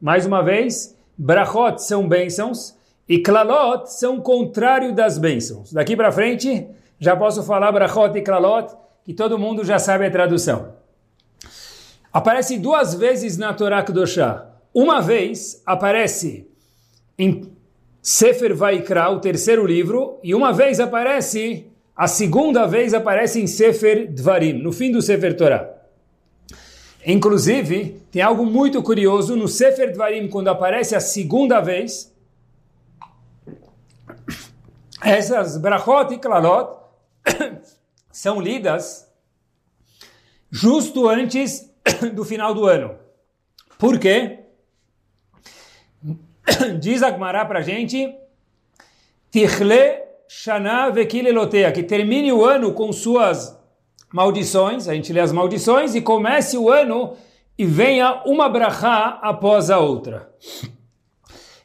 Mais uma vez, brachot são bênçãos e klalot são o contrário das bênçãos. Daqui para frente, já posso falar brachot e klalot, que todo mundo já sabe a tradução. Aparece duas vezes na Torá Kedoshá. Uma vez aparece em Sefer Vaikra, o terceiro livro, e uma vez aparece, a segunda vez aparece em Sefer Dvarim, no fim do Sefer Torah. Inclusive, tem algo muito curioso no Sefer Dvarim, quando aparece a segunda vez, essas brachot e klalot são lidas justo antes do final do ano. Por quê? Diz a Gemara para a gente, Tichle Shana Vekilelotea, que termine o ano com suas maldições, a gente lê as maldições, e comece o ano e venha uma brachá após a outra.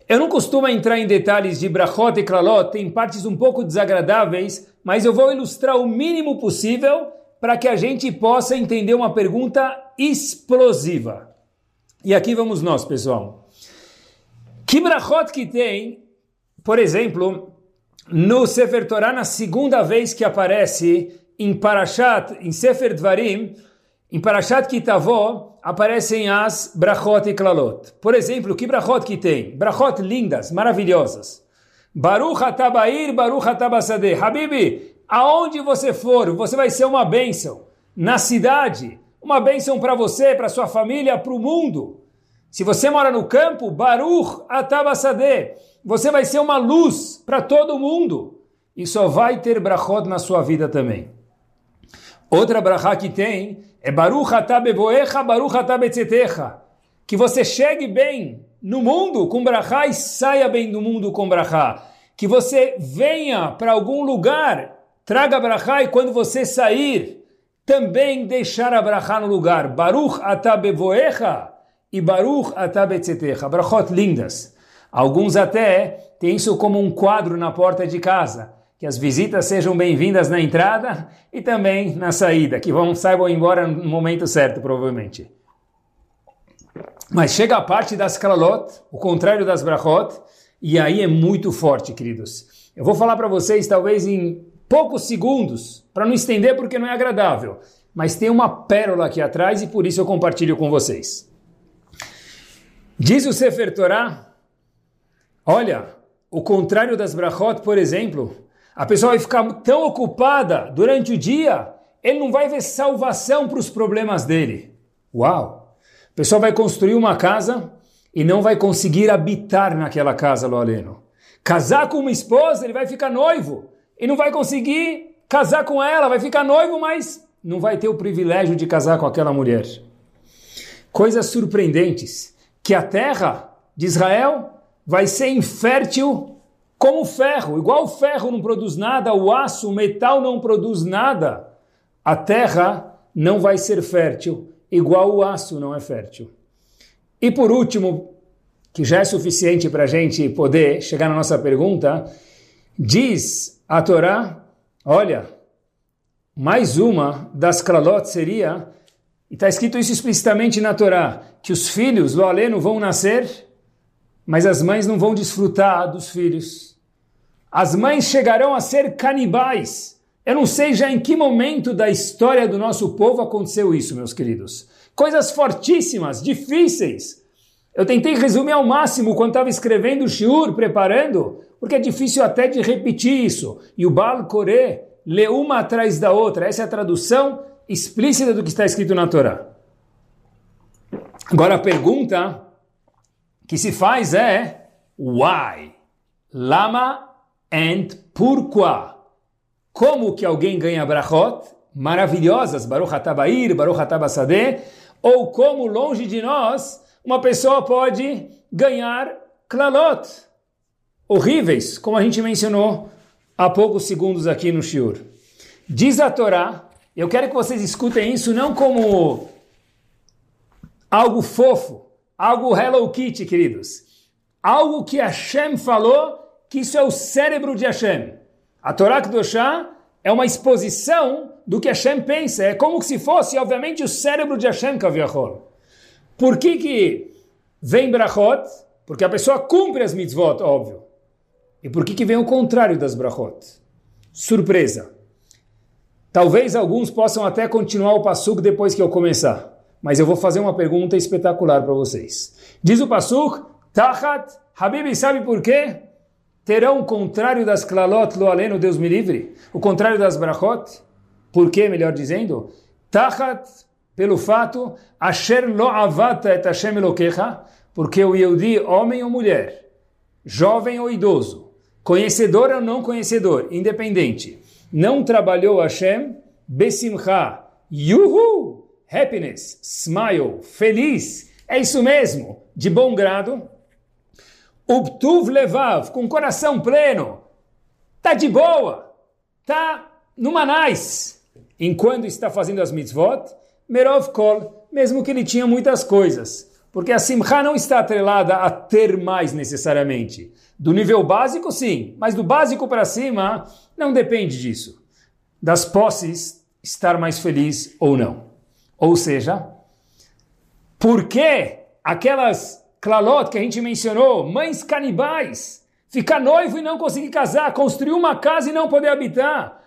Eu não costumo entrar em detalhes de brachot e klalot, tem partes um pouco desagradáveis, mas eu vou ilustrar o mínimo possível para que a gente possa entender uma pergunta explosiva. E aqui vamos nós, pessoal. Que brachot que tem, por exemplo, no Sefer Torah, na segunda vez que aparece em Parashat, em Sefer Dvarim, em Parashat Kitavó, aparecem as brachot e klalot. Por exemplo, que brachot que tem? Brachot lindas, maravilhosas. Baruch atabair, Baruch atabasadeh. Habibi, aonde você for, você vai ser uma bênção. Na cidade, uma bênção para você, para sua família, para o mundo. Se você mora no campo, Baruch Atabasade, você vai ser uma luz para todo mundo. E só vai ter brachot na sua vida também. Outra brachá que tem é Baruch Atabevoecha, Baruch Atabetzetecha. Que você chegue bem no mundo com brachá e saia bem do mundo com brachá. Que você venha para algum lugar, traga brachá e quando você sair, também deixar a brachá no lugar. Baruch Atabevoecha e Baruch Atabetzetecha. Brachot lindas. Alguns até têm isso como um quadro na porta de casa. Que as visitas sejam bem-vindas na entrada e também na saída. Que vão, saibam embora no momento certo, provavelmente. Mas chega a parte das kalalot, o contrário das brachot, e aí é muito forte, queridos. Eu vou falar para vocês, talvez em poucos segundos, para não estender porque não é agradável, mas tem uma pérola aqui atrás e por isso eu compartilho com vocês. Diz o Sefer Torah, olha, o contrário das brachot, por exemplo, a pessoa vai ficar tão ocupada durante o dia, ele não vai ver salvação para os problemas dele. Uau! A pessoa vai construir uma casa e não vai conseguir habitar naquela casa, lo aleno. Casar com uma esposa, ele vai ficar noivo e não vai conseguir casar com ela, vai ficar noivo, mas não vai ter o privilégio de casar com aquela mulher. Coisas surpreendentes que a terra de Israel vai ser infértil como o ferro. Igual o ferro não produz nada, o aço, o metal não produz nada. A terra não vai ser fértil, igual o aço não é fértil. E por último, que já é suficiente para a gente poder chegar na nossa pergunta, diz a Torá, olha, mais uma das kralot seria e está escrito isso explicitamente na Torá, que os filhos, lo aleno, vão nascer, mas as mães não vão desfrutar dos filhos. As mães chegarão a ser canibais. Eu não sei já em que momento da história do nosso povo aconteceu isso, meus queridos. Coisas fortíssimas, difíceis. Eu tentei resumir ao máximo quando estava escrevendo o shiur, preparando, porque é difícil até de repetir isso. E o Baal Koré lê uma atrás da outra. Essa é a tradução explícita do que está escrito na Torá. Agora a pergunta que se faz é why? Lama and pourquoi? Como que alguém ganha brachot maravilhosas, Baruch Hatabair, Baruch Hatabasadeh, ou como longe de nós uma pessoa pode ganhar klalot horríveis, como a gente mencionou há poucos segundos aqui no Shiur. Diz a Torá eu quero que vocês escutem isso não como algo fofo, algo Hello Kitty, queridos. Algo que Hashem falou, que isso é o cérebro de Hashem. A Torá Kedoshá é uma exposição do que Hashem pensa. É como se fosse, obviamente, o cérebro de Hashem Kaviachol. Por que que vem brachot, porque a pessoa cumpre as mitzvot, óbvio. E por que, que vem o contrário das brachot? Surpresa. Talvez alguns possam até continuar o pasuk depois que eu começar. Mas eu vou fazer uma pergunta espetacular para vocês. Diz o pasuk, Tachat, Habib, sabe por quê? Terão o contrário das klalot lo aleno, Deus me livre? O contrário das brachot? Por quê, melhor dizendo? Tachat, pelo fato, Asher lo avata et Hashem elokecha, porque o Yehudi, homem ou mulher, jovem ou idoso, conhecedor ou não conhecedor, independente, não trabalhou Hashem, besimcha, yuhu, happiness, smile, feliz, é isso mesmo, de bom grado, ubtuv levav, com coração pleno, tá de boa, tá numa nice, enquanto está fazendo as mitzvot, merov kol, mesmo que ele tinha muitas coisas, porque a simcha não está atrelada a ter mais necessariamente. Do nível básico, sim, mas do básico para cima, não depende disso. Das posses, estar mais feliz ou não. Ou seja, por que aquelas clalot que a gente mencionou, mães canibais, ficar noivo e não conseguir casar, construir uma casa e não poder habitar,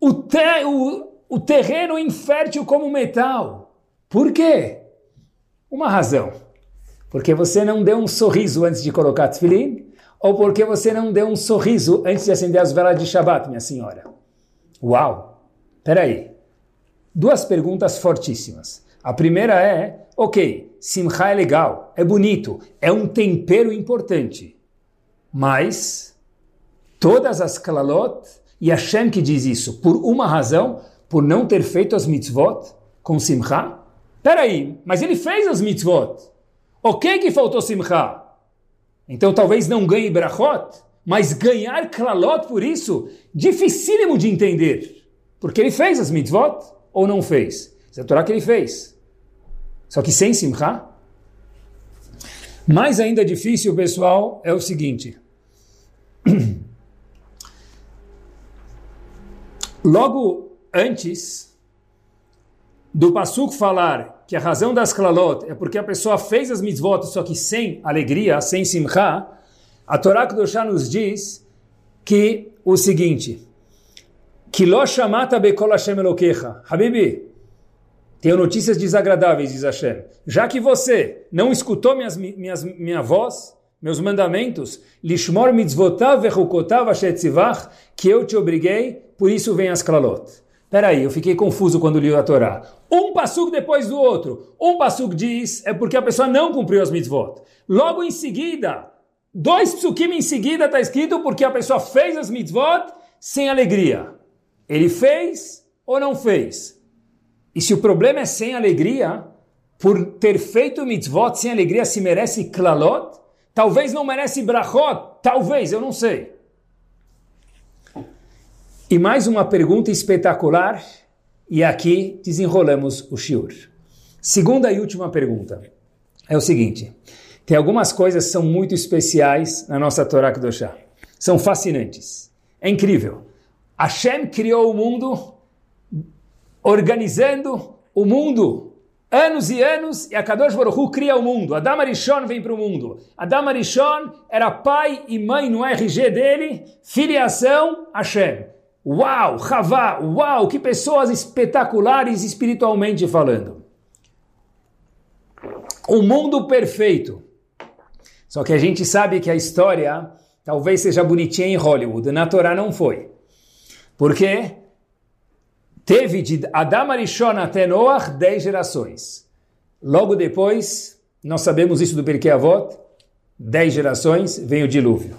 o, te, o, o terreno infértil como metal. Por quê? Uma razão porque você não deu um sorriso antes de colocar tefilim, ou porque você não deu um sorriso antes de acender as velas de Shabbat, minha senhora? Uau! Peraí. Duas perguntas fortíssimas. A primeira é, ok, simcha é legal, é bonito, é um tempero importante. Mas todas as kalalot, e Hashem que diz isso, por uma razão, por não ter feito as mitzvot com simcha? Peraí, mas ele fez as mitzvot. Ok que faltou simcha. Então talvez não ganhe brachot, mas ganhar klalot por isso, dificílimo de entender. Porque ele fez as mitzvot ou não fez? É a Torá que ele fez. Só que sem simcha. Mais ainda difícil, pessoal, é o seguinte. Logo antes do Pasuk falar que a razão das klalot é porque a pessoa fez as mitzvot, só que sem alegria, sem simcha, a Torá Kedoshá nos diz que o seguinte, que lo shamata bekol Hashem elokecha. Habibi, tenho notícias desagradáveis, diz Hashem. Já que você não escutou minhas, minhas, minha voz, meus mandamentos, lishmor mitzvotav vechukotav ashetzivach, que eu te obriguei, por isso vem as klalot. Peraí, eu fiquei confuso quando li a Torá. Um passuco depois do outro. Um passuco diz é porque a pessoa não cumpriu as mitzvot. Logo em seguida, dois psukim em seguida está escrito porque a pessoa fez as mitzvot sem alegria. Ele fez ou não fez? E se o problema é sem alegria, por ter feito mitzvot sem alegria, se merece klalot? Talvez não merece brachot? Talvez, eu não sei. E mais uma pergunta espetacular, e aqui desenrolamos o shiur. Segunda e última pergunta é o seguinte: tem algumas coisas que são muito especiais na nossa Torá Kedoshá. São fascinantes. É incrível. Hashem criou o mundo organizando o mundo anos e anos, e a Kadosh Baruch cria o mundo. Adam Arishon vem para o mundo. Adam Arishon era pai e mãe no RG dele, filiação Hashem. Uau, Havá, uau, que pessoas espetaculares espiritualmente falando. O mundo perfeito. Só que a gente sabe que a história talvez seja bonitinha em Hollywood, na Torá não foi. Porque teve de Adam Arishon até Noah dez gerações. Logo depois, nós sabemos isso do Perkei Avot, dez gerações, vem o dilúvio.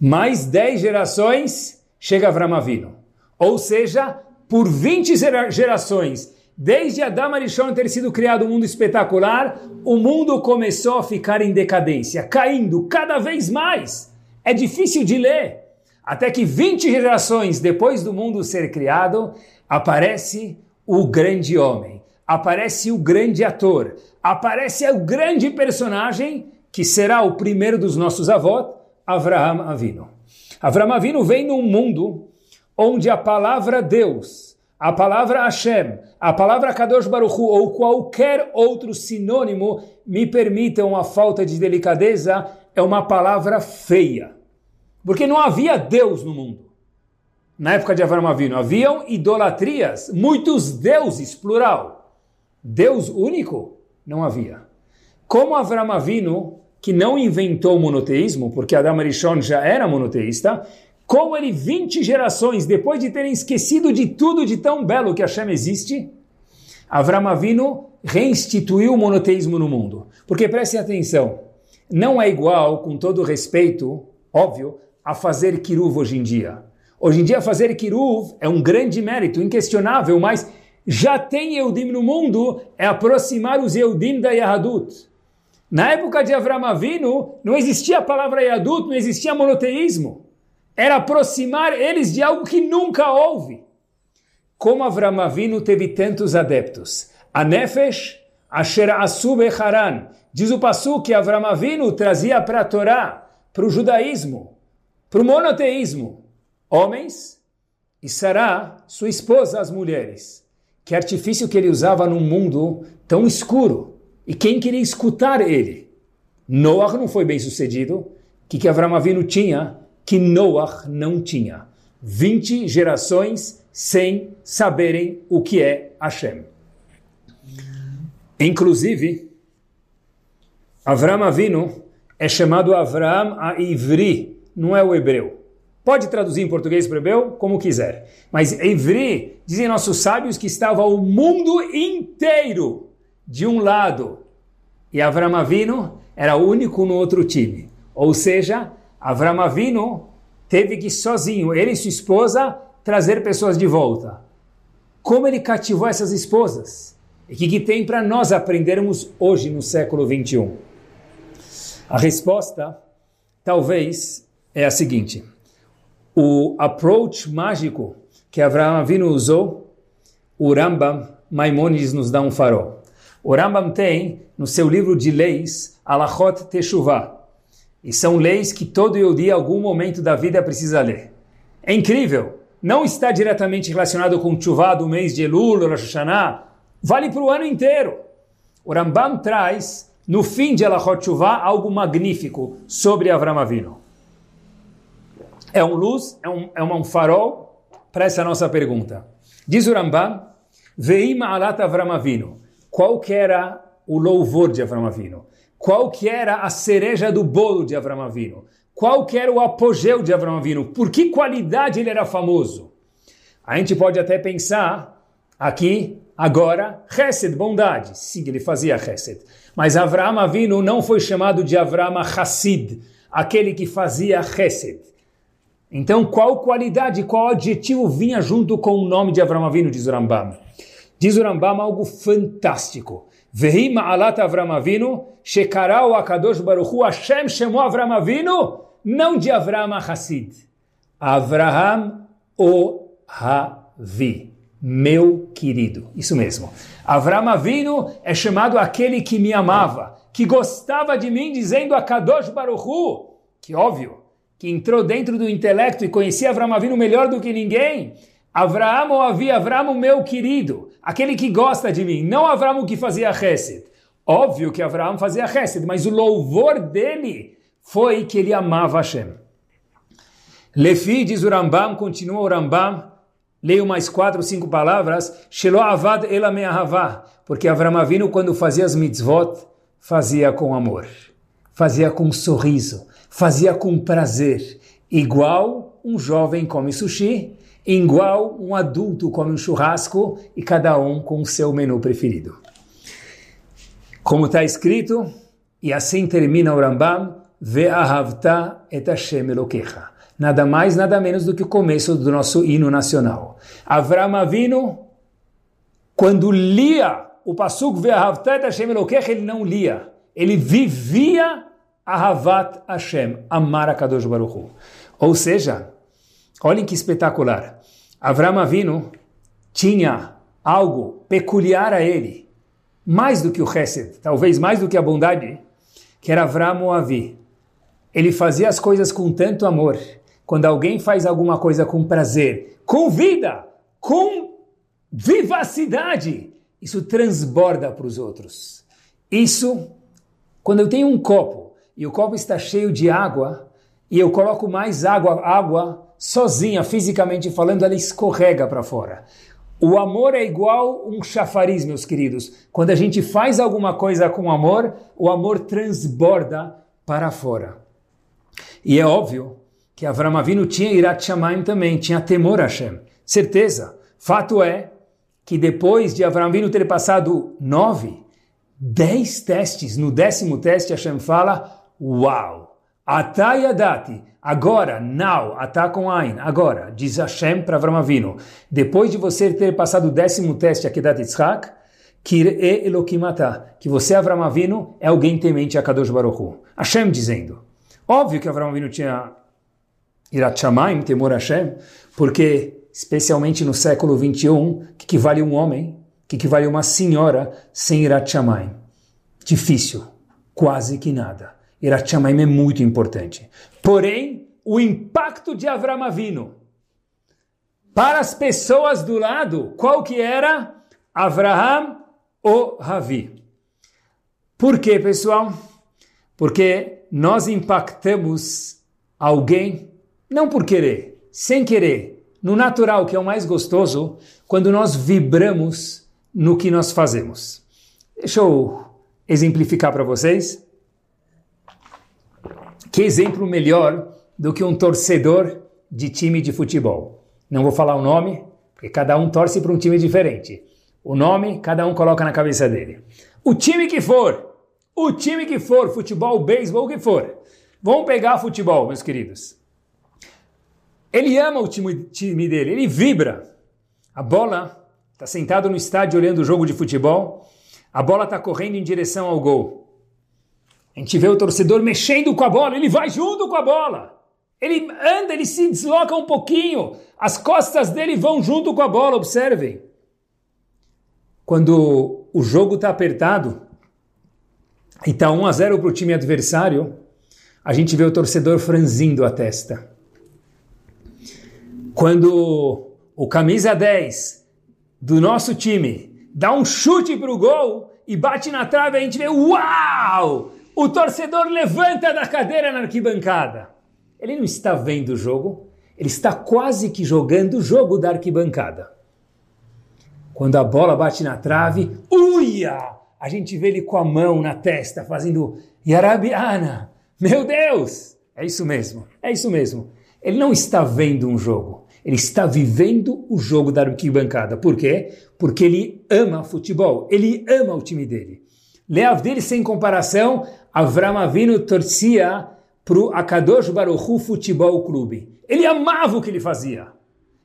Mais dez gerações chega Avram Avinu. Ou seja, por 20 gerações, desde Adão Arishon ter sido criado um mundo espetacular, o mundo começou a ficar em decadência, caindo cada vez mais. É difícil de ler. Até que 20 gerações depois do mundo ser criado, aparece o grande homem, aparece o grande ator, aparece o grande personagem que será o primeiro dos nossos avós, Avraham Avinu. Avram Avinu vem num mundo onde a palavra Deus, a palavra Hashem, a palavra Kadosh Baruch Hu, ou qualquer outro sinônimo, me permitam a falta de delicadeza, é uma palavra feia. Porque não havia Deus no mundo. Na época de Avram Avinu, haviam idolatrias, muitos deuses, plural. Deus único? Não havia. Como Avram Avinu, que não inventou o monoteísmo, porque Adam Arishon já era monoteísta, como ele, 20 gerações depois de terem esquecido de tudo de tão belo que Hashem existe, Avram Avinu reinstituiu o monoteísmo no mundo. Porque prestem atenção, não é igual, com todo respeito, óbvio, a fazer kiruv hoje em dia. Hoje em dia fazer kiruv é um grande mérito, inquestionável, mas já tem Eudim no mundo, é aproximar os Eudim da Yahadut. Na época de Avram Avinu, não existia a palavra Yahadut, não existia monoteísmo era aproximar eles de algo que nunca houve. Como Avram Avinu teve tantos adeptos. A Nefesh, Asher Asub Haran. Diz o Passu que Avram Avinu trazia para a Torá, para o judaísmo, para o monoteísmo, homens e Sará, sua esposa, as mulheres. Que artifício que ele usava num mundo tão escuro. E quem queria escutar ele? Noah não foi bem sucedido. O que, que Avram Avinu tinha? que Noah não tinha. 20 gerações sem saberem o que é Hashem. Inclusive, Avram Avinu é chamado Avram a Ivri, não é o hebreu. Pode traduzir em português para hebreu como quiser. Mas Ivri, dizem nossos sábios que estava o mundo inteiro de um lado. E Avram Avinu era único no outro time. Ou seja, Avram Avinu teve que sozinho, ele e sua esposa, trazer pessoas de volta. Como ele cativou essas esposas? E o que, que tem para nós aprendermos hoje no século 21? A resposta, talvez, é a seguinte. O approach mágico que Avraham Avinu usou, o Rambam Maimonides nos dá um farol. O Rambam tem, no seu livro de leis, Alachot Teshuvah, e são leis que todo Yehudi, em algum momento da vida, precisa ler. É incrível. Não está diretamente relacionado com o Tchuvá do mês de Elul, Rosh Hashanah. Vale para o ano inteiro. O Rambam traz, no fim de Elachot Tchuvá, algo magnífico sobre Avram Avinu. É um luz, é um, é um farol para essa nossa pergunta. Diz o Rambam, Veima alat Avram Avinu. Qual que era o louvor de Avram Avinu? qual que era a cereja do bolo de Avram Avinu, qual que era o apogeu de Avram Avinu, por que qualidade ele era famoso. A gente pode até pensar aqui, agora, Chesed, bondade. Sim, ele fazia Chesed. Mas Avram Avinu não foi chamado de Avram Hassid, aquele que fazia Chesed. Então, qual qualidade, qual adjetivo vinha junto com o nome de Avram Avinu, diz o Rambam? Diz o Rambam algo fantástico. Vehi ma'alat Avram Avinu, shekarau akadosh baruchu, Hashem chamou Avram Avinu, não de Avram Hassid. Avraham o Havi, meu querido. Isso mesmo. Avram Avinu é chamado aquele que me amava, que gostava de mim, dizendo a Kadosh que óbvio, que entrou dentro do intelecto e conhecia Avram Avinu melhor do que ninguém. Avram ou Avi, Avram, meu querido, aquele que gosta de mim, não Avram que fazia Hesed. Óbvio que Avram fazia Hesed, mas o louvor dele foi que ele amava Hashem. Lefi, diz o Rambam, continua o Rambam, leio mais quatro, cinco palavras, Shelo Avad Ela Me'ahavah, porque Avram Avinu, quando fazia as mitzvot, fazia com amor, fazia com sorriso, fazia com prazer, igual um jovem come sushi, igual um adulto come um churrasco e cada um com o seu menu preferido. Como está escrito, e assim termina o Rambam, Ve'ahavta et Hashem Elokecha. Nada mais, nada menos do que o começo do nosso hino nacional. Avram Avinu, quando lia o Pasuk Ve'ahavta et Hashem Elokecha, ele não lia. Ele vivia Ahavat Hashem, amar a Kadosh Baruch Hu. Ou seja, Olhem que espetacular. Avram Avinu tinha algo peculiar a ele, mais do que o Hesed, talvez mais do que a bondade, que era Avram Avi. Ele fazia as coisas com tanto amor. Quando alguém faz alguma coisa com prazer, com vida, com vivacidade, isso transborda para os outros. Isso, quando eu tenho um copo e o copo está cheio de água e eu coloco mais água, água sozinha, fisicamente falando, ela escorrega para fora. O amor é igual um chafariz, meus queridos. Quando a gente faz alguma coisa com amor, o amor transborda para fora. E é óbvio que Avram Avinu tinha Irat Shamayim também, tinha temor a Hashem. Certeza. Fato é que depois de Avram Avinu ter passado nove, dez testes, no décimo teste Hashem fala, uau, atayadati, agora, now, atá Ain, agora, diz Hashem para Avram Avinu, depois de você ter passado o décimo teste Akedat Yitzhak, Kir'e Elohim que você, Avram Avinu, é alguém temente a Kadosh Baruch Hu. Hashem dizendo. Óbvio que Avram Avinu tinha Irat Shamayim, temor a Hashem, porque especialmente no século 21, que, que vale um homem, que, que vale uma senhora sem Irat Shamayim? Difícil, quase que nada. Irat Shamayim é muito importante. Porém, o impacto de Avram Avinu para as pessoas do lado, qual que era? Avraham ou Ravi. Por quê, pessoal? Porque nós impactamos alguém, não por querer, sem querer, no natural, que é o mais gostoso, quando nós vibramos no que nós fazemos. Deixa eu exemplificar para vocês. Que exemplo melhor do que um torcedor de time de futebol? Não vou falar o nome, porque cada um torce para um time diferente. O nome, cada um coloca na cabeça dele. O time que for, o time que for, futebol, beisebol, o que for. Vamos pegar futebol, meus queridos. Ele ama o time, time dele, ele vibra. A bola está sentado no estádio olhando o jogo de futebol, a bola está correndo em direção ao gol. A gente vê o torcedor mexendo com a bola, ele vai junto com a bola. Ele anda, ele se desloca um pouquinho, as costas dele vão junto com a bola, observem. Quando o jogo está apertado e está 1 a 0 para o time adversário, a gente vê o torcedor franzindo a testa. Quando o camisa 10 do nosso time dá um chute para o gol e bate na trave, a gente vê, uau! O torcedor levanta da cadeira na arquibancada. Ele não está vendo o jogo, ele está quase que jogando o jogo da arquibancada. Quando a bola bate na trave, uia! A gente vê ele com a mão na testa, fazendo Yarabiana. Meu Deus! É isso mesmo, é isso mesmo. Ele não está vendo um jogo, ele está vivendo o jogo da arquibancada. Por quê? Porque ele ama futebol, ele ama o time dele. Leav dele, sem comparação, Avram Avinu torcia para o Akadosh Baruchu Futebol Clube. Ele amava o que ele fazia.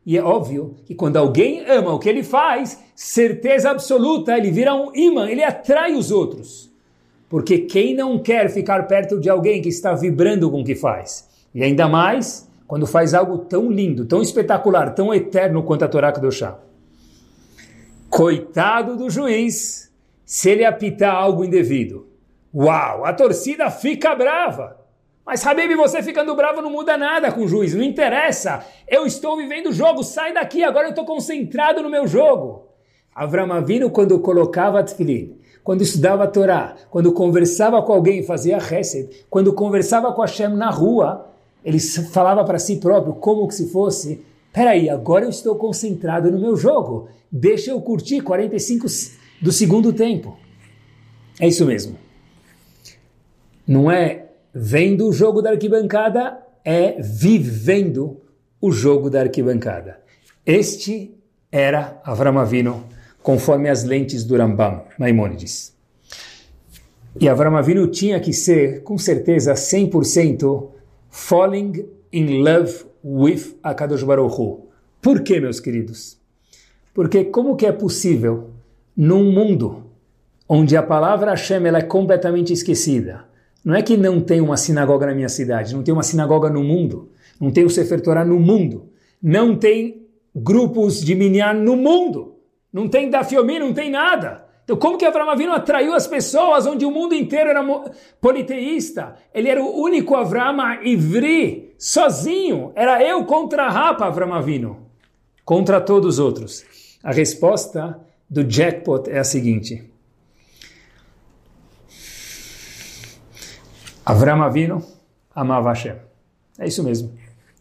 E é óbvio que quando alguém ama o que ele faz, certeza absoluta, ele vira um imã, ele atrai os outros. Porque quem não quer ficar perto de alguém que está vibrando com o que faz? E ainda mais quando faz algo tão lindo, tão espetacular, tão eterno quanto a Torá Kedoshá. Coitado do juiz, se ele apitar algo indevido. Uau, a torcida fica brava. Mas Habib, você ficando bravo não muda nada com o juiz, não interessa. Eu estou vivendo o jogo, sai daqui, agora eu estou concentrado no meu jogo. Avram Avinu, quando colocava Tfilin, quando estudava a Torá, quando conversava com alguém, fazia Hesed, quando conversava com Hashem na rua, ele falava para si próprio como que se fosse, peraí, agora eu estou concentrado no meu jogo, deixa eu curtir 45 do segundo tempo. É isso mesmo. Não é vendo o jogo da arquibancada, é vivendo o jogo da arquibancada. Este era Avram Avinu, conforme as lentes do Rambam, Maimônides. E Avram Avinu tinha que ser, com certeza, 100% falling in love with Akadosh Baruch Hu. Por quê, meus queridos? Porque como que é possível, num mundo onde a palavra Hashem ela é completamente esquecida, não é que não tem uma sinagoga na minha cidade, não tem uma sinagoga no mundo, não tem o Sefer Torah no mundo, não tem grupos de minyan no mundo, não tem Dafiomi, não tem nada. Então, como que Avram Avinu atraiu as pessoas onde o mundo inteiro era politeísta? Ele era o único Avram Ivri, sozinho. Era eu contra a Rapa, Avram Avinu, contra todos os outros. A resposta do jackpot é a seguinte. Avram Avinu amava Hashem. É isso mesmo.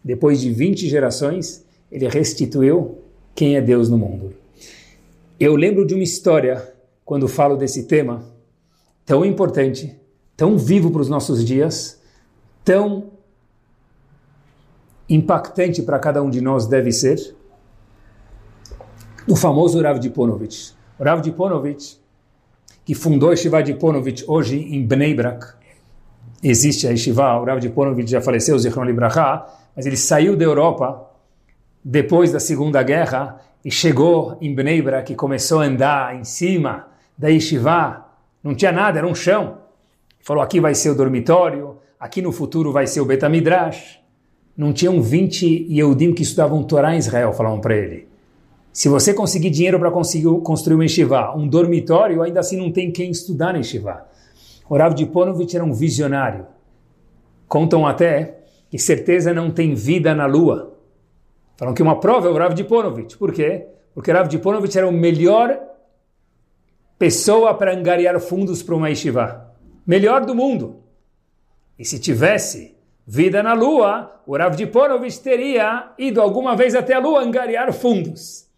Depois de 20 gerações, ele restituiu quem é Deus no mundo. Eu lembro de uma história, quando falo desse tema, tão importante, tão vivo para os nossos dias, tão impactante para cada um de nós deve ser, o famoso Rav Diponovich. Rav Diponovich, que fundou a Yeshiva Diponovich hoje em Bnei Brak, existe a Yeshiva, o Rav Diponovich já faleceu, Zichron Libraha, mas ele saiu da Europa depois da Segunda Guerra e chegou em Bnei Brak e começou a andar em cima da Yeshiva, não tinha nada, era um chão. Falou, aqui vai ser o dormitório, aqui no futuro vai ser o Betamidrash. Não tinham 20 Yehudim que estudavam Torá em Israel, falavam para ele. Se você conseguir dinheiro para conseguir construir uma yeshiva, um dormitório, ainda assim não tem quem estudar na yeshiva. O Rav Diponovich era um visionário. Contam até que certeza não tem vida na lua. Falam que uma prova é o Rav Diponovich. Por quê? Porque Rav Diponovich era o melhor pessoa para angariar fundos para uma yeshiva. Melhor do mundo. E se tivesse vida na Lua, o Rav Diponovich teria ido alguma vez até a Lua angariar fundos.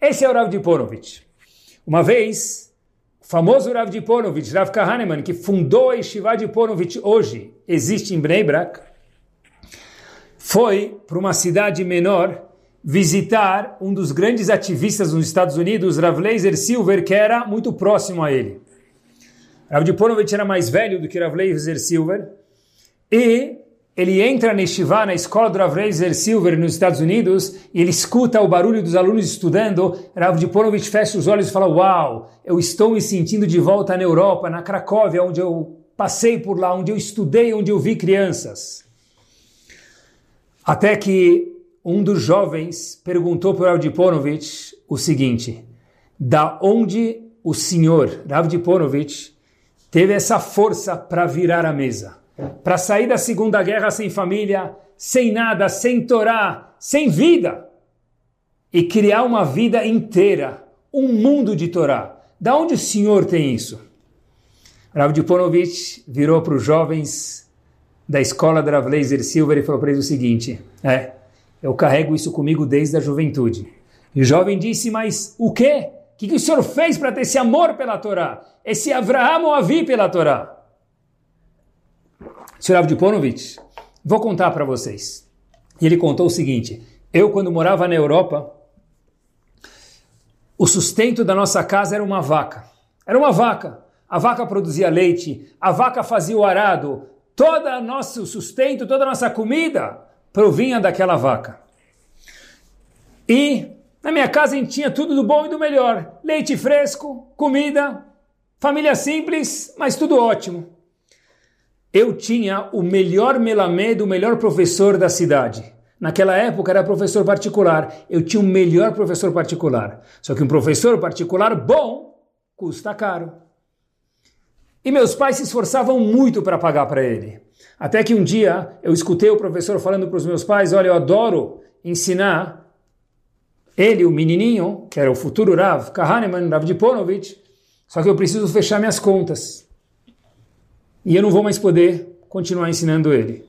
Esse é o Rav Diponovich. Uma vez, famoso Rav Diponovich, Rav Kahneman, que fundou a Yeshiva Diponovich hoje, existe em Bnei Brak, foi para uma cidade menor visitar um dos grandes ativistas nos Estados Unidos, Rav Laser Silver, que era muito próximo a ele. Rav Diponovich era mais velho do que Rav Laser Silver e ele entra na Yeshiva, na escola do Rav Laser Silver nos Estados Unidos e ele escuta o barulho dos alunos estudando. Rav Diponovich fecha os olhos e fala, uau, eu estou me sentindo de volta na Europa, na Cracóvia, onde eu passei por lá, onde eu estudei, onde eu vi crianças. Até que um dos jovens perguntou para o Diponovich o seguinte: da onde o senhor Rav Diponovich teve essa força para virar a mesa, para sair da Segunda Guerra sem família, sem nada, sem Torá, sem vida e criar uma vida inteira, um mundo de Torá. Da onde o senhor tem isso? Rav Diponovich virou para os jovens da escola da Rav Laser Silver e falou para eles o seguinte: é, eu carrego isso comigo desde a juventude. E o jovem disse, mas o quê? O que, que o senhor fez para ter esse amor pela Torá? Esse Avraham Oavi pela Torá? Sr. Avdiponovich, vou contar para vocês. E ele contou o seguinte, eu quando morava na Europa, o sustento da nossa casa era uma vaca. Era uma vaca. A vaca produzia leite, a vaca fazia o arado, todo o nosso sustento, toda a nossa comida provinha daquela vaca. E na minha casa a gente tinha tudo do bom e do melhor: leite fresco, comida, família simples, mas tudo ótimo. Eu tinha o melhor melamé do melhor professor da cidade. Naquela época era professor particular. Eu tinha o melhor professor particular. Só que um professor particular bom custa caro. E meus pais se esforçavam muito para pagar para ele. Até que um dia eu escutei o professor falando para os meus pais: Olha, eu adoro ensinar ele, o menininho, que era o futuro Rav, Kahneman, Rav Diponovich, só que eu preciso fechar minhas contas. E eu não vou mais poder continuar ensinando ele.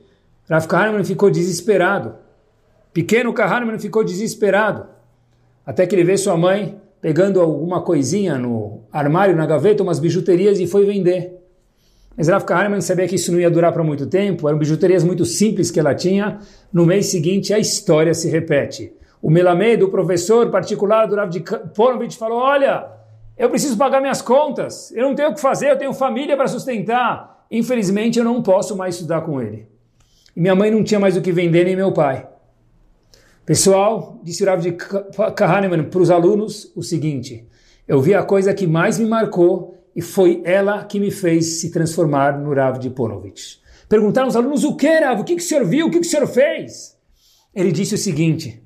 Rav Kahneman ficou desesperado. Pequeno Kahneman ficou desesperado. Até que ele vê sua mãe pegando alguma coisinha no armário, na gaveta, umas bijuterias e foi vender. Mas Rav Kahneman sabia que isso não ia durar para muito tempo, eram bijuterias muito simples que ela tinha. No mês seguinte, a história se repete. O Melamed, o professor particular do Rav Ponovich, falou, olha, eu preciso pagar minhas contas, eu não tenho o que fazer, eu tenho família para sustentar. Infelizmente, eu não posso mais estudar com ele. E minha mãe não tinha mais o que vender, nem meu pai. Pessoal, disse o Rav Kahneman para os alunos o seguinte, eu vi a coisa que mais me marcou e foi ela que me fez se transformar no Rav de Ponovich. Perguntaram os alunos, o que, Rav? O que, que o senhor viu? O que, que o senhor fez? Ele disse o seguinte,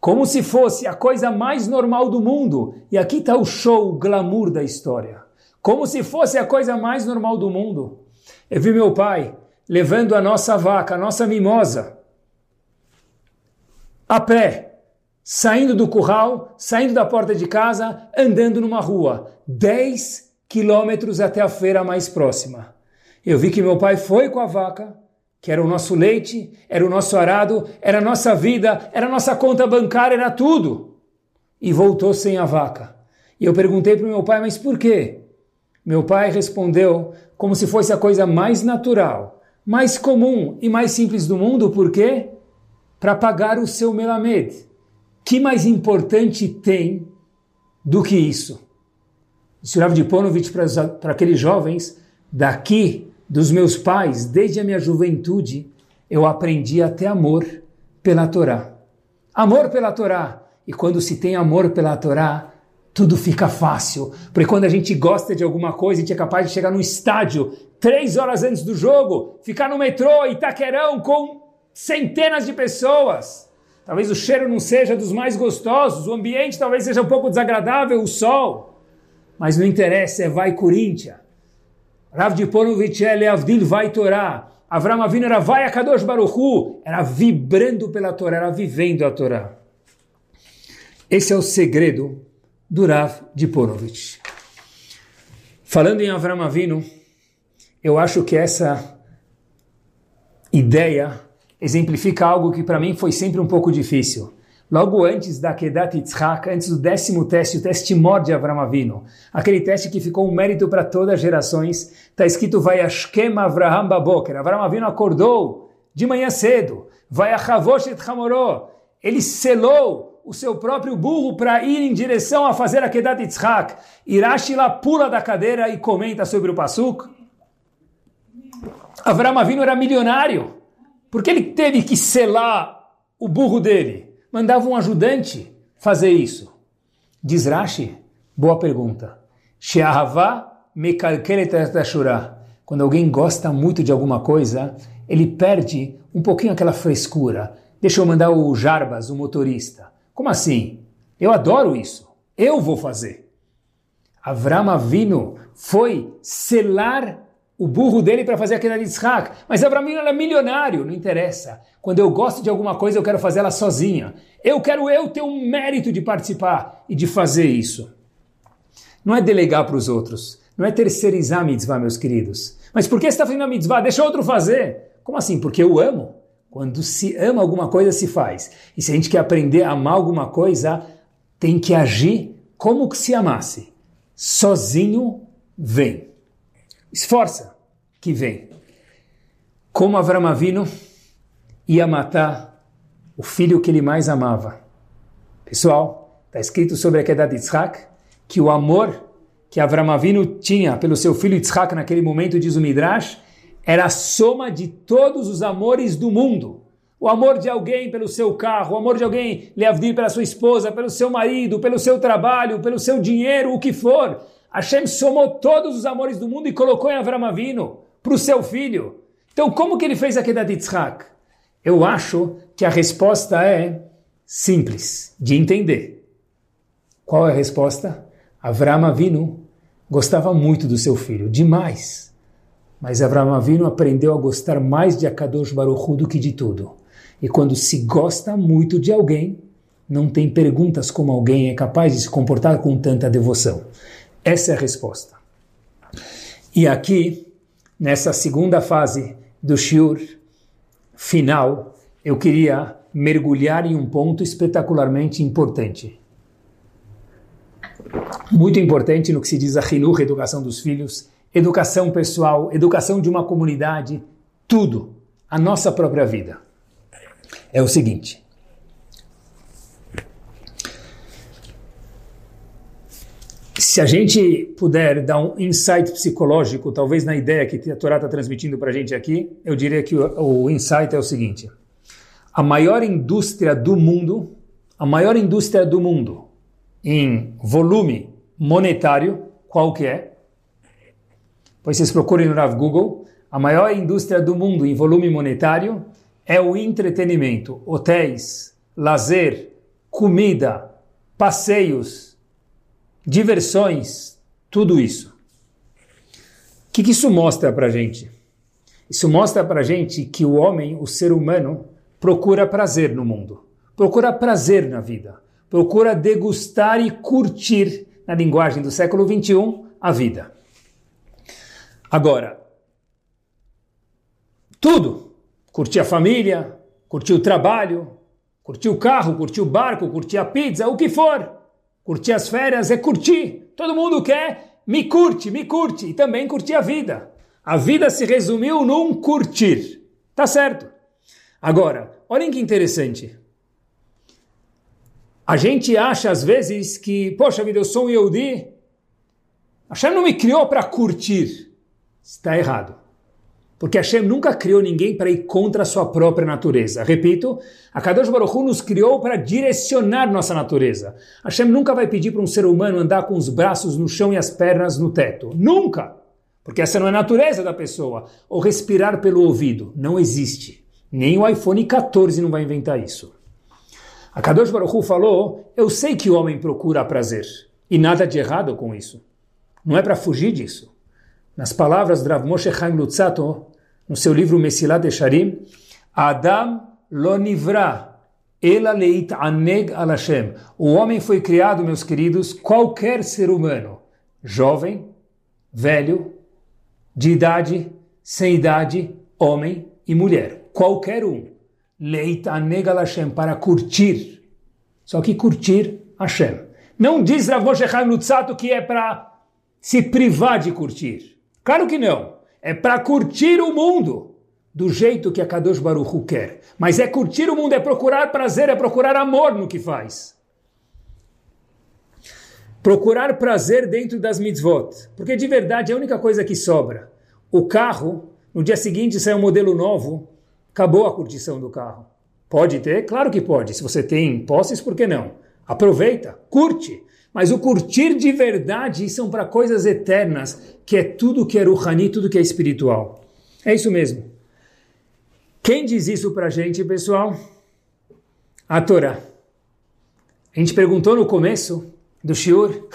como se fosse a coisa mais normal do mundo, e aqui está o show, o glamour da história. Como se fosse a coisa mais normal do mundo. Eu vi meu pai levando a nossa vaca, a nossa mimosa, a pé, saindo do curral, saindo da porta de casa, andando numa rua, 10 quilômetros até a feira mais próxima. Eu vi que meu pai foi com a vaca, que era o nosso leite, era o nosso arado, era a nossa vida, era a nossa conta bancária, era tudo. E voltou sem a vaca. E eu perguntei para o meu pai, mas por quê? Meu pai respondeu como se fosse a coisa mais natural, mais comum e mais simples do mundo, por quê? Para pagar o seu melamed. Que mais importante tem do que isso? Ensinava de Ponovitch para aqueles jovens, daqui, dos meus pais, desde a minha juventude, eu aprendi até amor pela Torá. Amor pela Torá. E quando se tem amor pela Torá, tudo fica fácil. Porque quando a gente gosta de alguma coisa, a gente é capaz de chegar no estádio três horas antes do jogo, ficar no metrô Itaquerão com centenas de pessoas. Talvez o cheiro não seja dos mais gostosos, o ambiente talvez seja um pouco desagradável, o sol. Mas não interessa, é vai Corinthians. Rav Diponovich é Avdil vai Torá. Avram Avinu era vai a Kadosh Baruchu, era vibrando pela Torá, era vivendo a Torá. Esse é o segredo do Rav Diponovich. Falando em Avram Avinu, eu acho que essa ideia exemplifica algo que para mim foi sempre um pouco difícil. Logo antes da Kedat Yitzhak, antes do décimo teste, o teste mor de Avram Avinu, aquele teste que ficou um mérito para todas as gerações, está escrito Vai Ashkem Avraham Baboker. Avram Avinu acordou de manhã cedo. Vai Achavosh et Hamoró. Ele selou o seu próprio burro para ir em direção a fazer a Kedat Yitzhak. Irashi lá pula da cadeira e comenta sobre o Pasuk. Avram Avinu era milionário. Por que ele teve que selar o burro dele? Mandava um ajudante fazer isso. Diz Rashi, boa pergunta. Quando alguém gosta muito de alguma coisa, ele perde um pouquinho aquela frescura. Deixa eu mandar o Jarbas, o motorista. Como assim? Eu adoro isso. Eu vou fazer. Avram Avinu foi selar o burro dele para fazer aquele Yitzhak. Mas Abraão era milionário, não interessa. Quando eu gosto de alguma coisa, eu quero fazer ela sozinha. Eu quero eu ter um mérito de participar e de fazer isso. Não é delegar para os outros. Não é terceirizar a mitzvah, meus queridos. Mas por que você está fazendo a mitzvah? Deixa outro fazer. Como assim? Porque eu amo. Quando se ama alguma coisa, se faz. E se a gente quer aprender a amar alguma coisa, tem que agir como que se amasse. Sozinho, vem. Esforça, que vem. Como Avram Avinu ia matar o filho que ele mais amava. Pessoal, está escrito sobre a queda de Yitzhak que o amor que Avram Avinu tinha pelo seu filho Yitzhak naquele momento, diz o Midrash, era a soma de todos os amores do mundo. O amor de alguém pelo seu carro, o amor de alguém leavdir pela sua esposa, pelo seu marido, pelo seu trabalho, pelo seu dinheiro, o que for. Hashem somou todos os amores do mundo e colocou em Avram Avinu para o seu filho. Então, como que ele fez a queda de Yitzhak? Eu acho que a resposta é simples de entender. Qual é a resposta? Avram Avinu gostava muito do seu filho, demais. Mas Avram Avinu aprendeu a gostar mais de Akadosh Baruch Hu do que de tudo. E quando se gosta muito de alguém, não tem perguntas como alguém é capaz de se comportar com tanta devoção. Essa é a resposta. E aqui, nessa segunda fase do shiur final, eu queria mergulhar em um ponto espetacularmente importante. Muito importante no que se diz a Hinuch, educação dos filhos, educação pessoal, educação de uma comunidade, tudo, a nossa própria vida. É o seguinte: Se a gente puder dar um insight psicológico, talvez na ideia que a Torá está transmitindo para a gente aqui, eu diria que o, o insight é o seguinte: a maior indústria do mundo, a maior indústria do mundo em volume monetário, qual que é? Pois vocês procurem no Rav Google, a maior indústria do mundo em volume monetário é o entretenimento, hotéis, lazer, comida, passeios, diversões, tudo isso. O que, que isso mostra para gente? Isso mostra para gente que o homem, o ser humano, procura prazer no mundo, procura prazer na vida, procura degustar e curtir, na linguagem do século 21, a vida. Agora, tudo, curtir a família, curtir o trabalho, curtir o carro, curtir o barco, curtir a pizza, o que for, curtir as férias é curtir. Todo mundo quer me curte, me curte e também curtir a vida. A vida se resumiu num curtir. Tá certo. Agora, olhem que interessante. A gente acha às vezes que, poxa vida, eu sou um Yehudi. Hashem não me criou para curtir. Está errado. Porque Hashem nunca criou ninguém para ir contra a sua própria natureza. Repito, a Kadosh Baruch Hu nos criou para direcionar nossa natureza. Hashem nunca vai pedir para um ser humano andar com os braços no chão e as pernas no teto. Nunca! Porque essa não é a natureza da pessoa. Ou respirar pelo ouvido. Não existe. Nem o iPhone 14 não vai inventar isso. A Kadosh Baruch Hu falou, eu sei que o homem procura prazer. E nada de errado com isso. Não é para fugir disso. Nas palavras de Rav Moshe Chaim Lutzato, no seu livro Mesilat Esharim, Adam lo nivra, ela leit aneg al Hashem. O homem foi criado, meus queridos, qualquer ser humano, jovem, velho, de idade, sem idade, homem e mulher. Qualquer um. Leita nega Hashem, para curtir. Só que curtir Hashem. Não diz Rav Moshe Chaim Lutzato que é para se privar de curtir. Claro que não. É para curtir o mundo do jeito que a Kadosh Baruch Hu quer. Mas é curtir o mundo, é procurar prazer, é procurar amor no que faz. Procurar prazer dentro das mitzvot. Porque de verdade é a única coisa que sobra. O carro, no dia seguinte sai um modelo novo, acabou a curtição do carro. Pode ter? Claro que pode. Se você tem posses, por que não? Aproveita, curte. Mas o curtir de verdade são para coisas eternas, que é tudo que é Ruhani, tudo que é espiritual. É isso mesmo. Quem diz isso para a gente, pessoal? A Torá. A gente perguntou no começo do Shiur,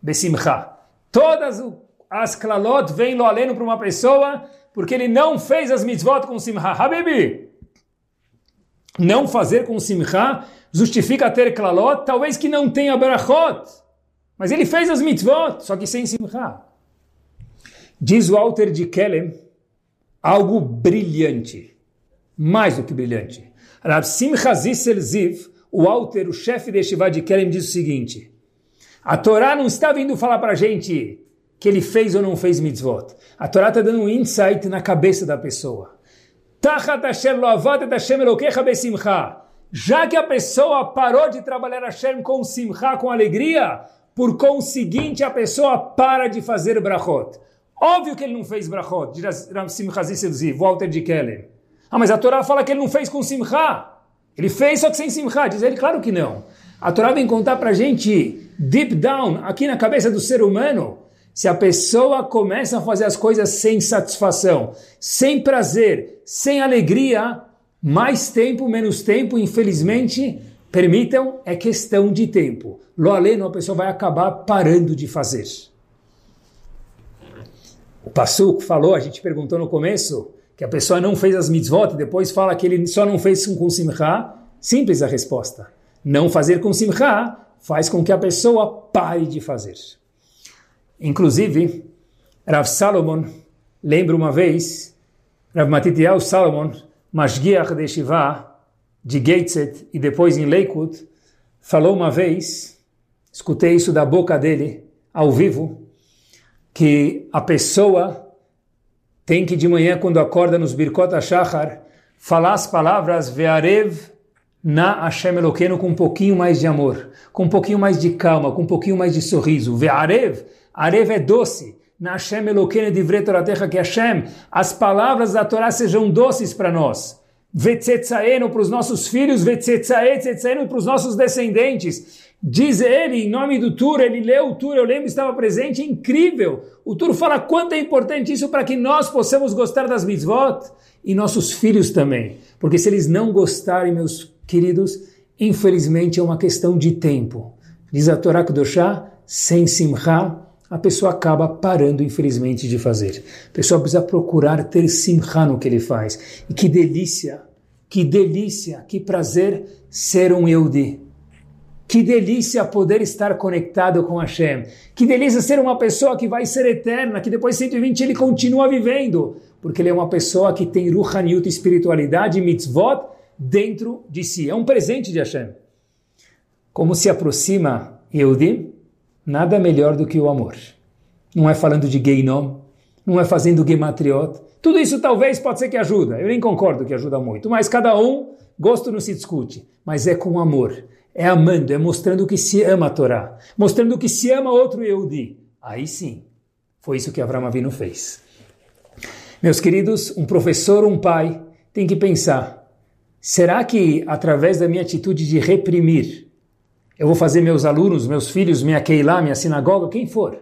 besimcha. Todas as klalot vêm lo aleno para uma pessoa porque ele não fez as mitzvot com simcha. Habibi! Não fazer com simcha justifica ter klalot, talvez que não tenha brachot, mas ele fez as mitzvot, só que sem simcha. Diz o Alter de Kelem algo brilhante, mais do que brilhante. Rav Simcha Zissel Ziv o Alter, o chefe de Yeshiva de Kerem, diz o seguinte: a Torá não está vindo falar para a gente que ele fez ou não fez mitzvot. A Torá está dando um insight na cabeça da pessoa. Já que a pessoa parou de trabalhar Hashem com simcha, com alegria, por conseguinte a pessoa para de fazer brachot. Óbvio que ele não fez brachot, diz Simcha Zisselzi, Walter de Keller. Ah, mas a Torá fala que ele não fez com simcha. Ele fez só que sem simcha. Diz ele, claro que não. A Torá vem contar para a gente, deep down, aqui na cabeça do ser humano, se a pessoa começa a fazer as coisas sem satisfação, sem prazer, sem alegria, mais tempo, menos tempo, infelizmente, permitam, é questão de tempo. Lo aleno, a pessoa vai acabar parando de fazer. O Passuk falou, a gente perguntou no começo, que a pessoa não fez as mitzvot, depois fala que ele só não fez com simcha, simples a resposta. Não fazer com simcha faz com que a pessoa pare de fazer. Inclusive, Rav Salomon lembra uma vez, Rav Matityahu Salomon, Mashgiach de Shiva, de Gateshead e depois em Lakewood, falou uma vez, escutei isso da boca dele, ao vivo, que a pessoa tem que de manhã, quando acorda nos Birkot HaShachar, falar as palavras Ve'arev na Hashem Eloqueno com um pouquinho mais de amor, com um pouquinho mais de calma, com um pouquinho mais de sorriso. Ve'arev, Arev é doce. Na Hashem Eloqueno de Toratecha, que Hashem, as palavras da Torá sejam doces para nós. Vetzetzaeno para os nossos filhos, Vetzetzae, para os nossos descendentes. Diz ele, em nome do Tur, ele leu o Tur, eu lembro, estava presente, incrível. O Tur fala quanto é importante isso para que nós possamos gostar das mitzvot e nossos filhos também. Porque se eles não gostarem, meus queridos, infelizmente é uma questão de tempo. Diz a Torá Kudoshá, sem simcha, a pessoa acaba parando, infelizmente, de fazer. A pessoa precisa procurar ter simcha no que ele faz. E que delícia Que delícia, que prazer ser um Yehudi. Que delícia poder estar conectado com Hashem. Que delícia ser uma pessoa que vai ser eterna, que depois de 120 ele continua vivendo. Porque ele é uma pessoa que tem Ruhaniut, espiritualidade, mitzvot, dentro de si. É um presente de Hashem. Como se aproxima Yehudi? Nada melhor do que o amor. Não é falando de Geinom, não é fazendo Gematriot. Tudo isso talvez pode ser que ajuda. Eu nem concordo que ajuda muito. Mas cada um, gosto não se discute. Mas é com amor é amando, é mostrando que se ama a Torá, mostrando que se ama outro Yehudi. Aí sim, foi isso que Avram Avinu fez. Meus queridos, um professor, um pai, tem que pensar, será que através da minha atitude de reprimir, eu vou fazer meus alunos, meus filhos, minha Keilah, minha sinagoga, quem for,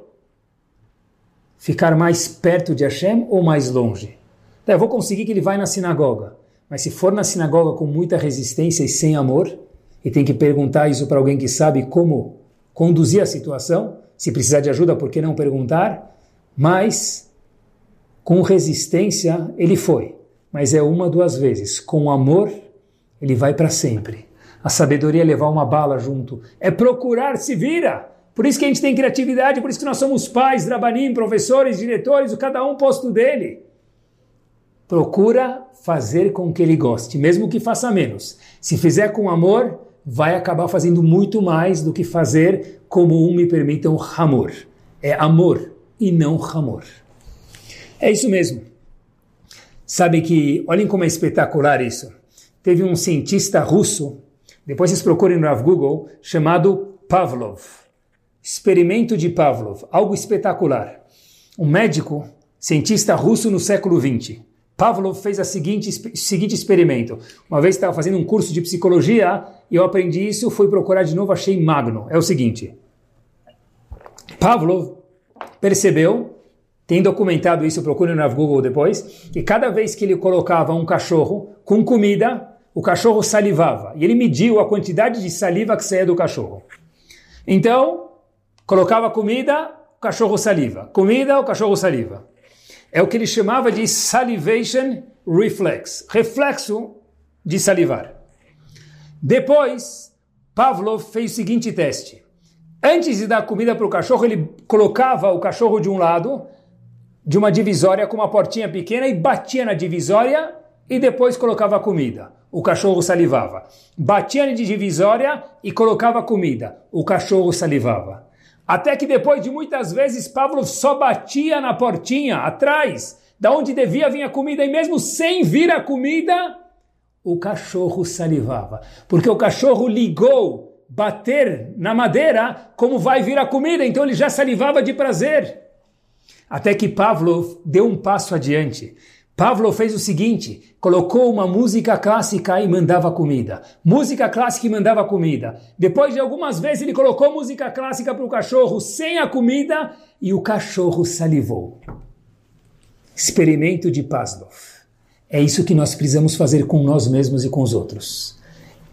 ficar mais perto de Hashem ou mais longe? Então, eu vou conseguir que ele vá na sinagoga, mas se for na sinagoga com muita resistência e sem amor, e tem que perguntar isso para alguém que sabe como conduzir a situação. Se precisar de ajuda, por que não perguntar? Mas com resistência ele foi, mas é uma, duas vezes. Com amor, ele vai para sempre. A sabedoria é levar uma bala junto, é procurar se vira. Por isso que a gente tem criatividade, por isso que nós somos pais, drabanim, professores, diretores, cada um posto dele. Procura fazer com que ele goste, mesmo que faça menos. Se fizer com amor, vai acabar fazendo muito mais do que fazer como um me permitam amor. É amor e não amor. É isso mesmo. Sabe que, olhem como é espetacular isso. Teve um cientista russo, depois vocês procurem no Google, chamado Pavlov. Experimento de Pavlov, algo espetacular. Um médico, cientista russo no século XX. Pavlov fez o seguinte, seguinte experimento. Uma vez estava fazendo um curso de psicologia e eu aprendi isso, fui procurar de novo, achei magno. É o seguinte. Pavlov percebeu, tem documentado isso, procure no Google depois, que cada vez que ele colocava um cachorro com comida, o cachorro salivava. E ele mediu a quantidade de saliva que saía do cachorro. Então, colocava comida, o cachorro saliva. Comida, o cachorro saliva. É o que ele chamava de salivation reflex, reflexo de salivar. Depois, Pavlov fez o seguinte teste. Antes de dar comida para o cachorro, ele colocava o cachorro de um lado, de uma divisória com uma portinha pequena e batia na divisória e depois colocava a comida. O cachorro salivava. Batia na divisória e colocava comida. O cachorro salivava. Até que depois de muitas vezes Pavlov só batia na portinha atrás, da onde devia vir a comida, e mesmo sem vir a comida, o cachorro salivava. Porque o cachorro ligou bater na madeira como vai vir a comida, então ele já salivava de prazer. Até que Pavlov deu um passo adiante. Pavlov fez o seguinte: colocou uma música clássica e mandava comida. Música clássica e mandava comida. Depois de algumas vezes ele colocou música clássica para o cachorro sem a comida e o cachorro salivou. Experimento de Pavlov. É isso que nós precisamos fazer com nós mesmos e com os outros.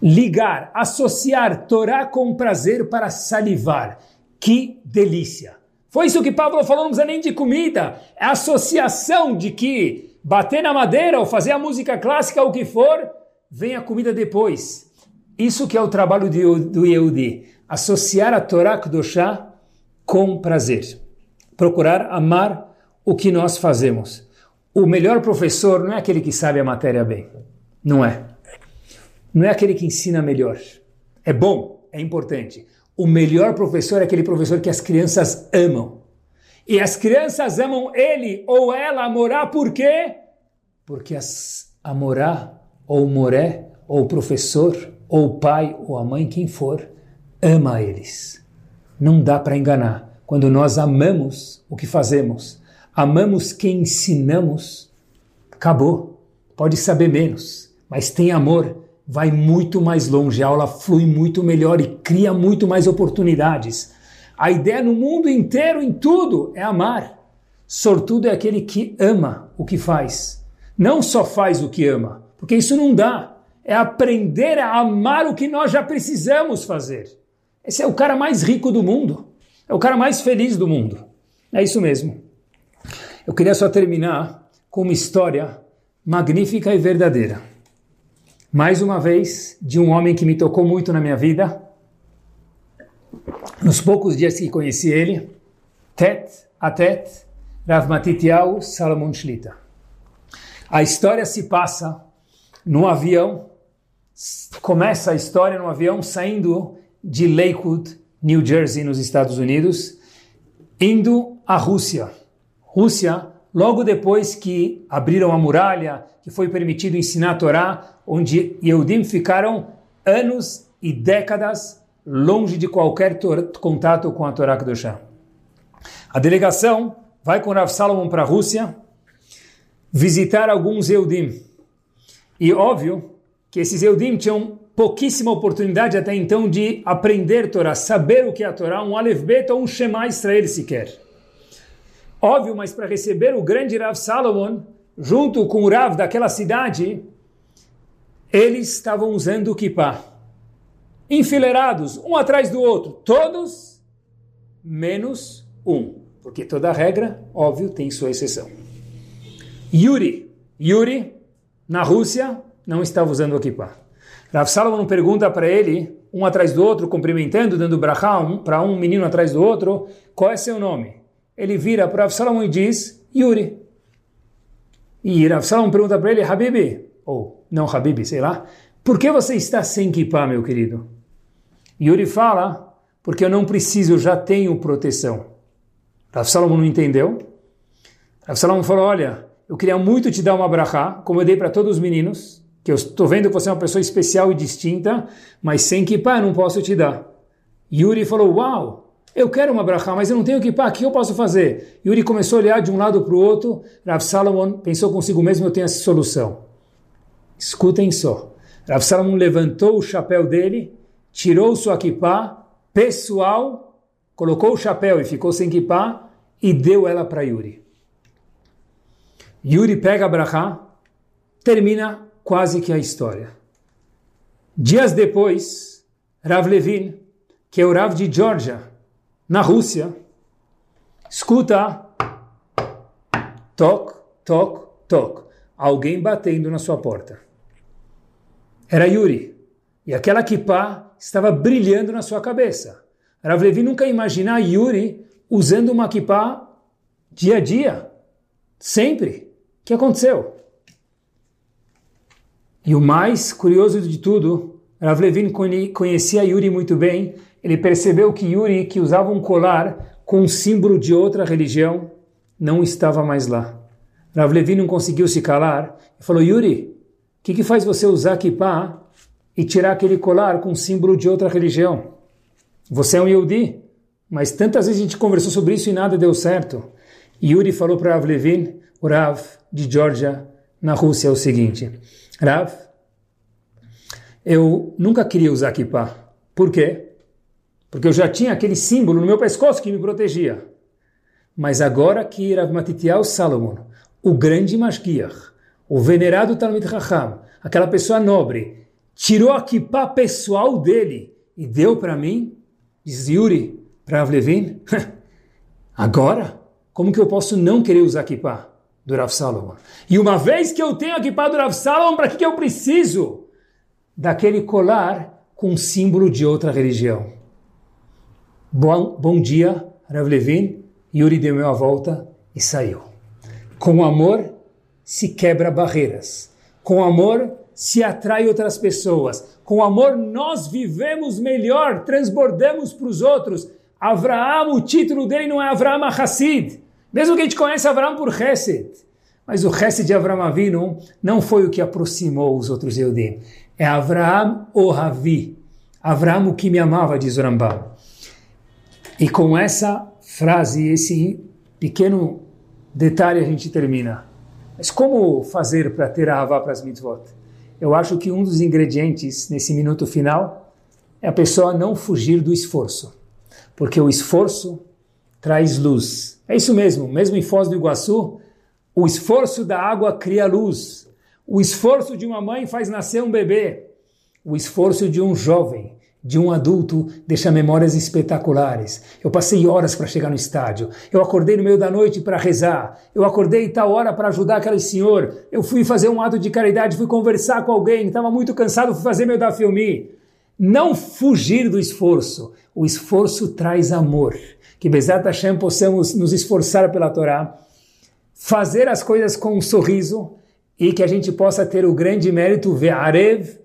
Ligar, associar Torá com prazer para salivar. Que delícia! Foi isso que Pablo falou, não precisa nem de comida. É a associação de que bater na madeira ou fazer a música clássica, o que for, vem a comida depois. Isso que é o trabalho do Yehudi, associar a Torá Kedoshá com prazer. Procurar amar o que nós fazemos. O melhor professor não é aquele que sabe a matéria bem. Não é. Não é aquele que ensina melhor. É bom, é importante. O melhor professor é aquele professor que as crianças amam. E as crianças amam ele ou ela a morar por quê? Porque a morar, ou moré, ou professor, ou pai, ou a mãe, quem for, ama eles. Não dá para enganar. Quando nós amamos o que fazemos, amamos quem ensinamos, acabou. Pode saber menos, mas tem amor, vai muito mais longe, a aula flui muito melhor e cria muito mais oportunidades. A ideia no mundo inteiro, em tudo, é amar. Sortudo é aquele que ama o que faz. Não só faz o que ama, porque isso não dá. É aprender a amar o que nós já precisamos fazer. Esse é o cara mais rico do mundo. É o cara mais feliz do mundo. É isso mesmo. Eu queria só terminar com uma história magnífica e verdadeira. mais uma vez, de um homem que me tocou muito na minha vida. Nos poucos dias que conheci ele, tet a tet, Rav Matityahu Salomon Shlita. A história se passa num avião, começa a história num avião saindo de Lakewood, New Jersey, nos Estados Unidos, indo à Rússia. Rússia, logo depois que abriram a muralha, que foi permitido ensinar a Torá, onde Yehudim ficaram anos e décadas longe de qualquer contato com a Torá Kedoshá. A delegação vai com Rav Salomon para a Rússia visitar alguns Yehudim. E óbvio que esses Eudim tinham pouquíssima oportunidade até então de aprender Torá, saber o que é a Torá, um Aleph Bet ou um Shema Israel sequer. Óbvio, mas para receber o grande Rav Salomon, junto com o Rav daquela cidade, eles estavam usando o kippah. Enfileirados, um atrás do outro, todos menos um. Porque toda regra, óbvio, tem sua exceção. Yuri, Yuri, na Rússia, não estava usando o kippah. Rav Salomon pergunta para ele, um atrás do outro, cumprimentando, dando brachá um, para um menino atrás do outro, qual é seu nome? Ele vira para Rav Salomon e diz, Yuri. E Rav Salomon pergunta para ele, Habibi, ou não Habibi, sei lá, por que você está sem kippah, meu querido? Yuri fala, porque eu não preciso, eu já tenho proteção. Rav Salomon não entendeu. Rav Salomon falou, olha, eu queria muito te dar uma brachá, como eu dei para todos os meninos, que eu estou vendo que você é uma pessoa especial e distinta, mas sem kippah eu não posso te dar. Yuri falou, uau, eu quero uma brachá, mas eu não tenho kippah, o que eu posso fazer? Yuri começou a olhar de um lado para o outro, Rav Salomon pensou consigo mesmo, eu tenho essa solução. Escutem só. Rav Salomon levantou o chapéu dele, tirou sua kippah, pessoal, colocou o chapéu e ficou sem kippah, e deu ela para Yuri. Yuri pega a brachá, termina quase que a história. Dias depois, Rav Levin, que é o Rav de Georgia, na Rússia, escuta toc, toc, toc, alguém batendo na sua porta. Era Yuri. E aquela kippah estava brilhando na sua cabeça. Rav Levin nunca imaginar Yuri usando uma kippah dia a dia. Sempre. O que aconteceu? E o mais curioso de tudo, Rav Levin conhecia Yuri muito bem. Ele percebeu que Yuri, que usava um colar com um símbolo de outra religião, não estava mais lá. Rav Levin não conseguiu se calar e falou: Yuri, o que, que faz você usar kippah e tirar aquele colar com símbolo de outra religião? Você é um Yehudi, mas tantas vezes a gente conversou sobre isso e nada deu certo. Yuri falou para Rav Levin, o Rav de Georgia, na Rússia, o seguinte: Rav, eu nunca queria usar kippah. Por quê? Porque eu já tinha aquele símbolo no meu pescoço que me protegia. Mas agora que Rav Matityahu Salomon, o grande Mashgiach, o venerado Talmud Raham, aquela pessoa nobre, tirou a kippah pessoal dele e deu para mim, diz Yuri, para Rav Levin, agora, como que eu posso não querer usar kippah? do Rav Salomon. E uma vez que eu tenho aqui para do Rav Salomon, para que, que eu preciso daquele colar com símbolo de outra religião? Bom, bom dia, Rav Levin. Yuri deu a volta e saiu. Com amor se quebra barreiras. Com amor se atrai outras pessoas. Com amor nós vivemos melhor, transbordamos para os outros. Avraham, o título dele não é Avraham Hassid. Mesmo que a gente conheça Abraão por Hesed. Mas o Hesed de Abraão Avinu não foi o que aproximou os outros Eudim. É Abraão o Ravi. Abraão o que me amava, diz o Rambam. E com essa frase, esse pequeno detalhe a gente termina. Mas como fazer para ter a Havá para as mitzvot? Eu acho que um dos ingredientes nesse minuto final é a pessoa não fugir do esforço. Porque o esforço traz luz. É isso mesmo, mesmo em Foz do Iguaçu, o esforço da água cria luz. O esforço de uma mãe faz nascer um bebê. O esforço de um jovem de um adulto deixa memórias espetaculares. Eu passei horas para chegar no estádio. Eu acordei no meio da noite para rezar. Eu acordei tal hora para ajudar aquele senhor. Eu fui fazer um ato de caridade, fui conversar com alguém. Estava muito cansado, fui fazer meu dafilmi. Não fugir do esforço. O esforço traz amor. Que Bezat Hashem possamos nos esforçar pela Torá, fazer as coisas com um sorriso e que a gente possa ter o grande mérito Ve'arev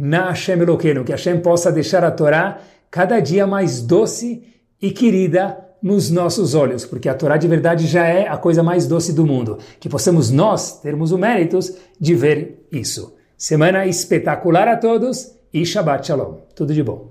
na Hashem Eloqueno, que Hashem possa deixar a Torá cada dia mais doce e querida nos nossos olhos, porque a Torá de verdade já é a coisa mais doce do mundo. Que possamos nós termos o mérito de ver isso. Semana espetacular a todos e Shabbat Shalom. Tudo de bom.